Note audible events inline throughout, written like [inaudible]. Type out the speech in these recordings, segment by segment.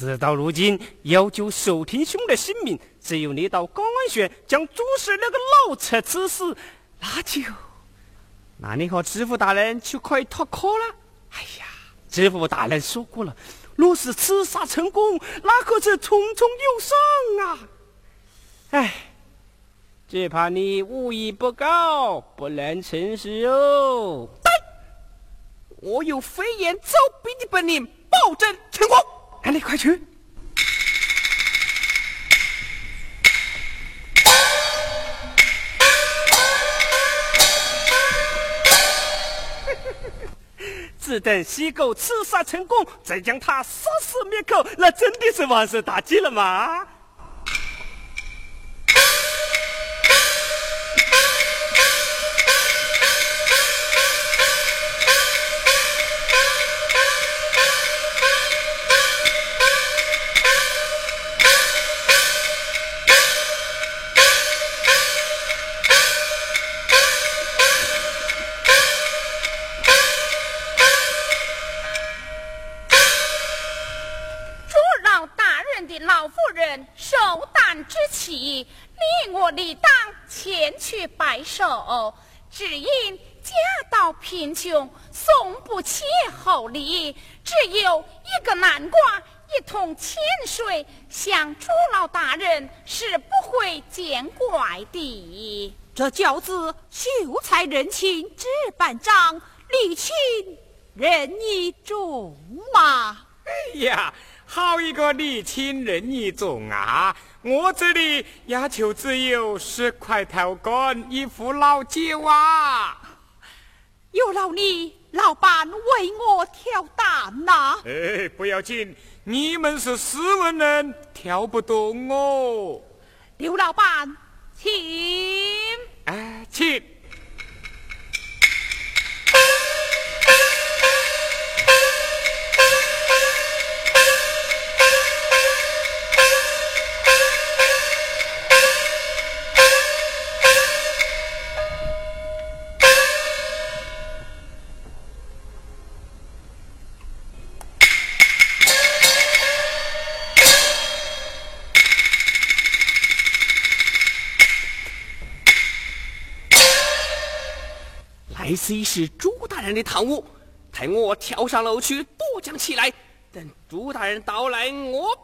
事到如今，要救守天兄的性命，只有你到高安县将朱氏那个老贼刺死，那就，那你和知府大人就可以脱壳了。哎呀，知府大人说过了，若是刺杀成功，那可是重重有赏啊！哎，只怕你武艺不高，不能成事哦。对，我有飞檐走壁的本领，保证成功。那你快去！[laughs] 只等西狗刺杀成功，再将他杀死灭口，那真的是万事大吉了吗？水，想朱老大人是不会见怪的。这轿子秀才人情值班长，礼轻人意重嘛。哎呀，好一个礼轻人意重啊！我这里也就只有十块头干，一副老酒啊！有劳你老板为我挑担呐！哎，不要紧，你们是斯文人，挑不动哦。刘老板，请。哎，请。这 c 是朱大人的堂屋，待我跳上楼去躲将起来。等朱大人到来，我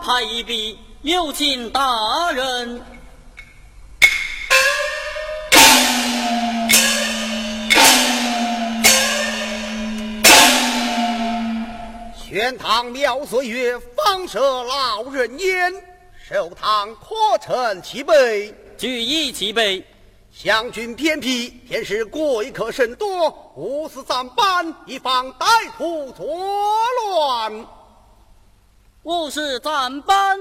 便。派一笔，有请大人。玄堂庙岁月，方舍老人烟，寿堂可成其备。举一其备。湘军偏僻，偏是贵客甚多，无私咱班，以防歹徒作乱。我是战班，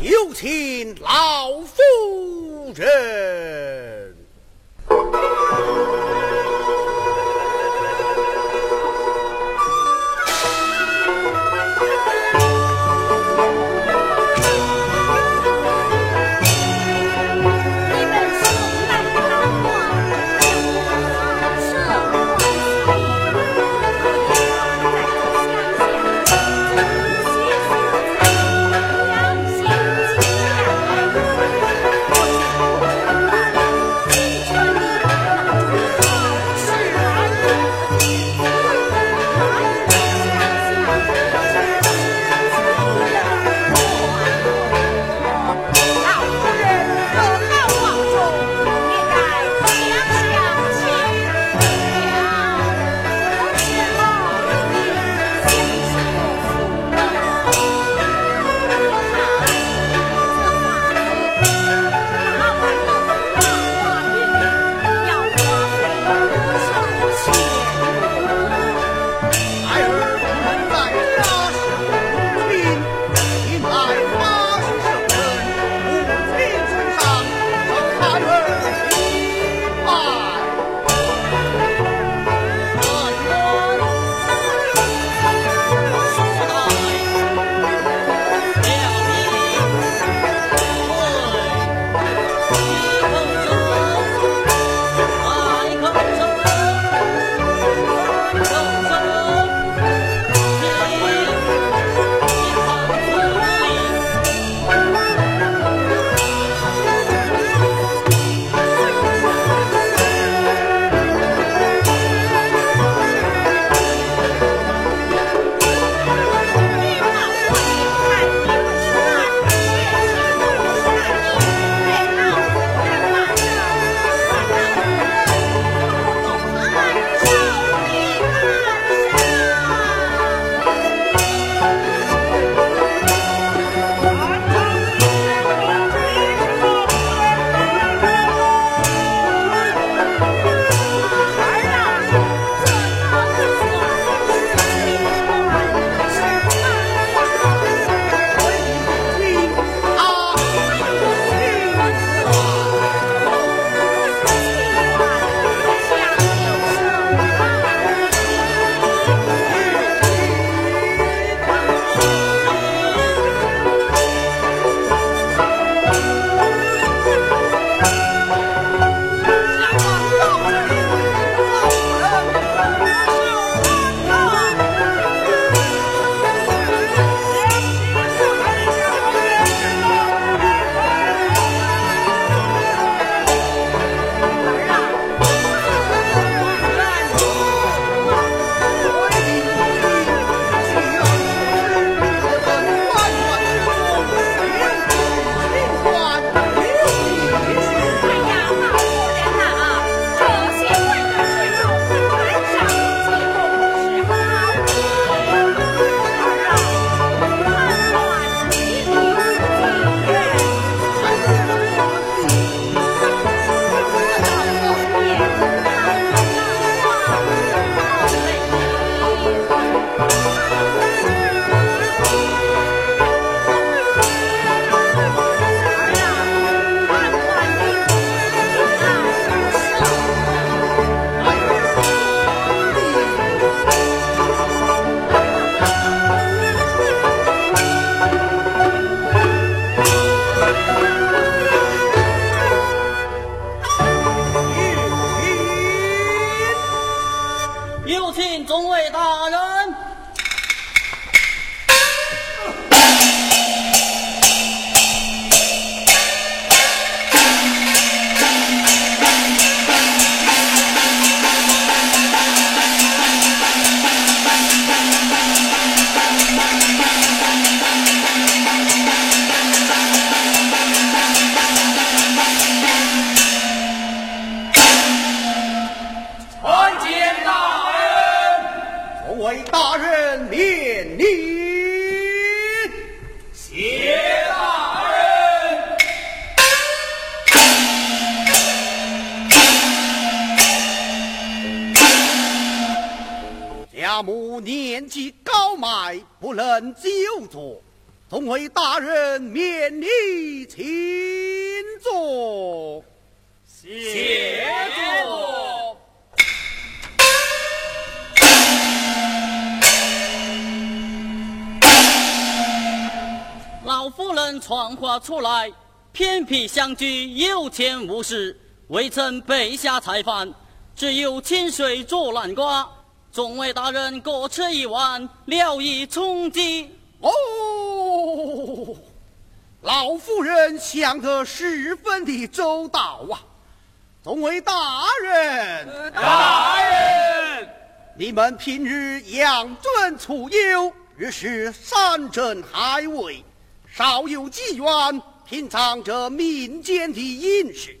有请老夫人。年纪高迈，不能久坐，总为大人免礼，请坐。谢座。老夫人传话出来，偏僻乡居，有钱无势，未曾备下菜饭，只有清水煮南瓜。众位大人各吃一碗，聊以充饥。哦，老夫人想得十分的周到啊！众位大人，大人，你们平日养尊处优，日是山珍海味，少有机缘品尝这民间的饮食，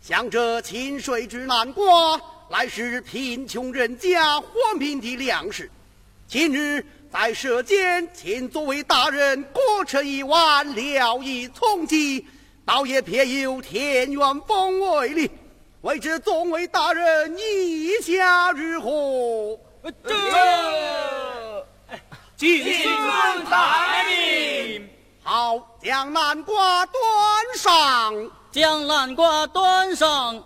想这清水之南瓜。乃是贫穷人家活命的粮食。今日在舌尖，请作为大人各吃一碗，聊以充饥，倒也别有田园风味哩。未知众位大人意下如何？这谨遵待命。好，将南瓜端上，将南瓜端上。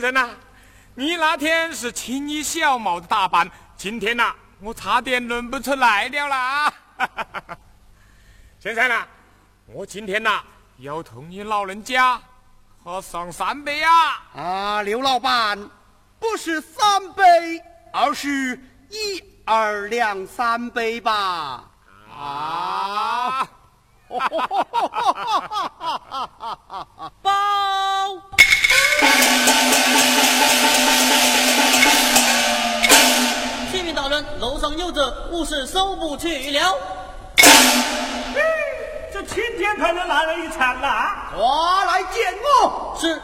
生呐，你那天是青衣小帽的打扮，今天呐，我差点认不出来了啦！[laughs] 先生呐，我今天呐，要同你老人家。喝上三杯呀！啊，刘老板，不是三杯，而是一二两三杯吧？啊！[laughs] [laughs] 包！启禀大人，楼上有者，吾是收不去了。这青天派人来了一场啊！我来见我。是。你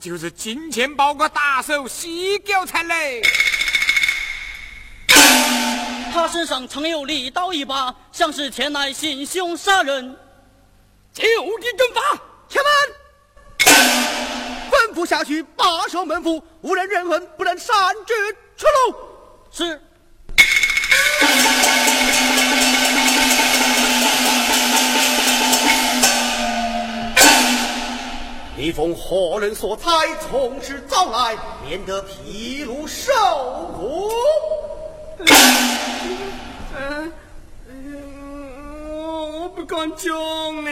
就是金钱豹个打手西狗才嘞。他身上藏有利刀一把，像是前来行凶杀人，就地正法，且慢！吩咐下去，把守门户，无人认魂，不能擅自出入。是。你奉何人所差，从实招来，免得疲劳受苦。嗯，我不敢讲呢。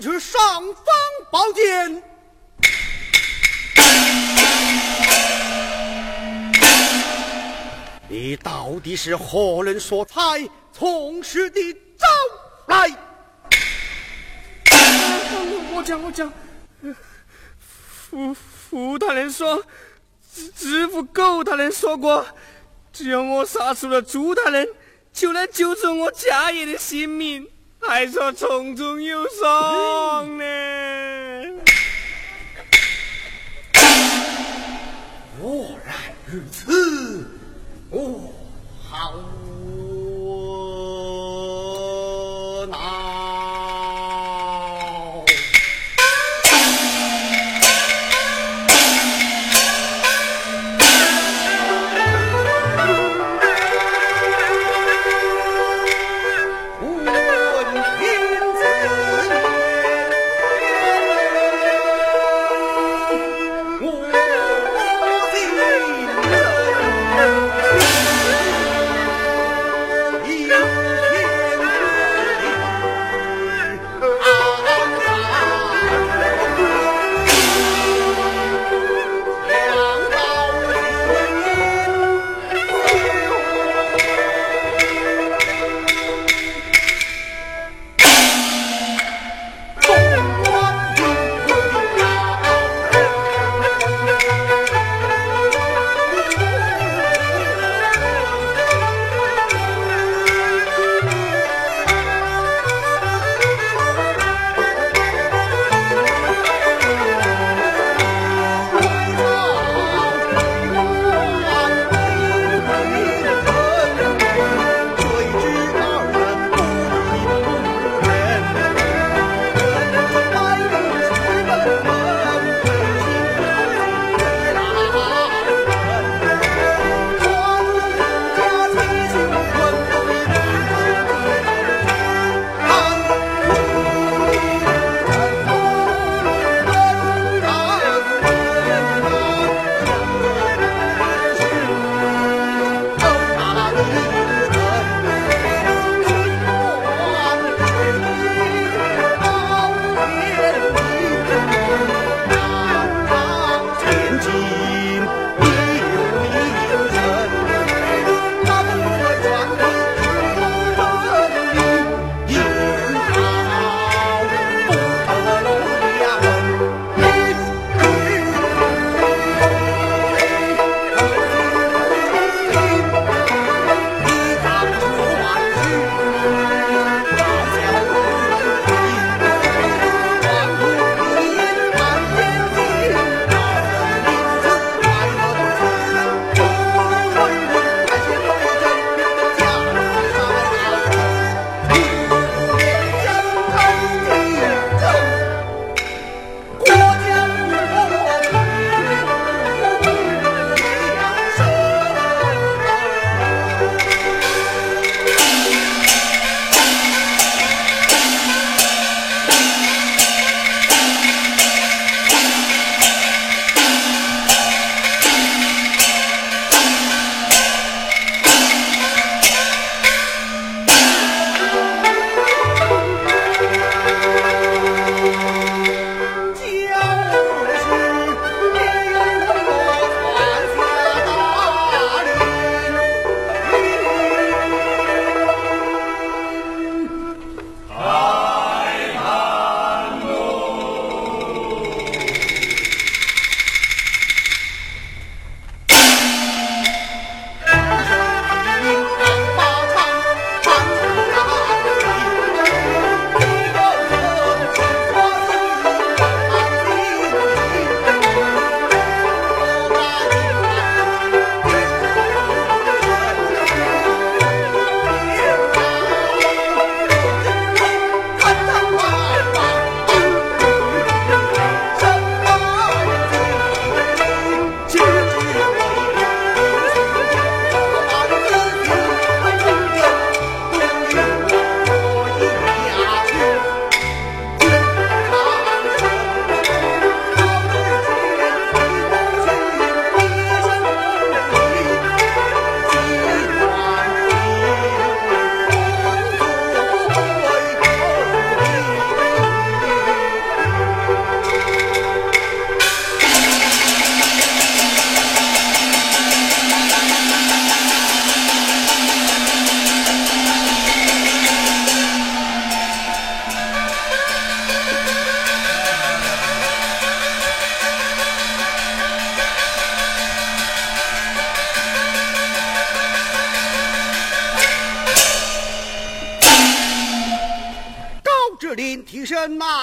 去上方宝剑。你到底是何人所才从实的招来。我讲我讲。胡胡大人说知府苟大人说过只要我杀死了朱大人就能救走我家爷的性命。还说从中有赏呢。果然如此，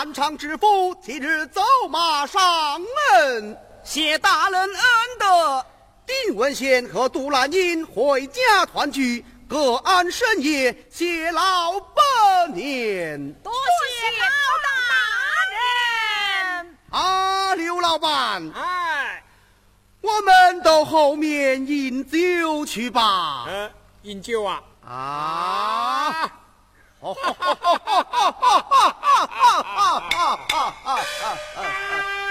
南昌知府今日走马上门，谢大人恩德。丁文贤和杜兰英回家团聚，各安深夜，谢老百年。多谢老大人。啊，刘老板，哎，我们到后面饮酒去吧。嗯，饮酒啊。啊！哈哈哈哈哈哈哈哈哈哈啊啊啊！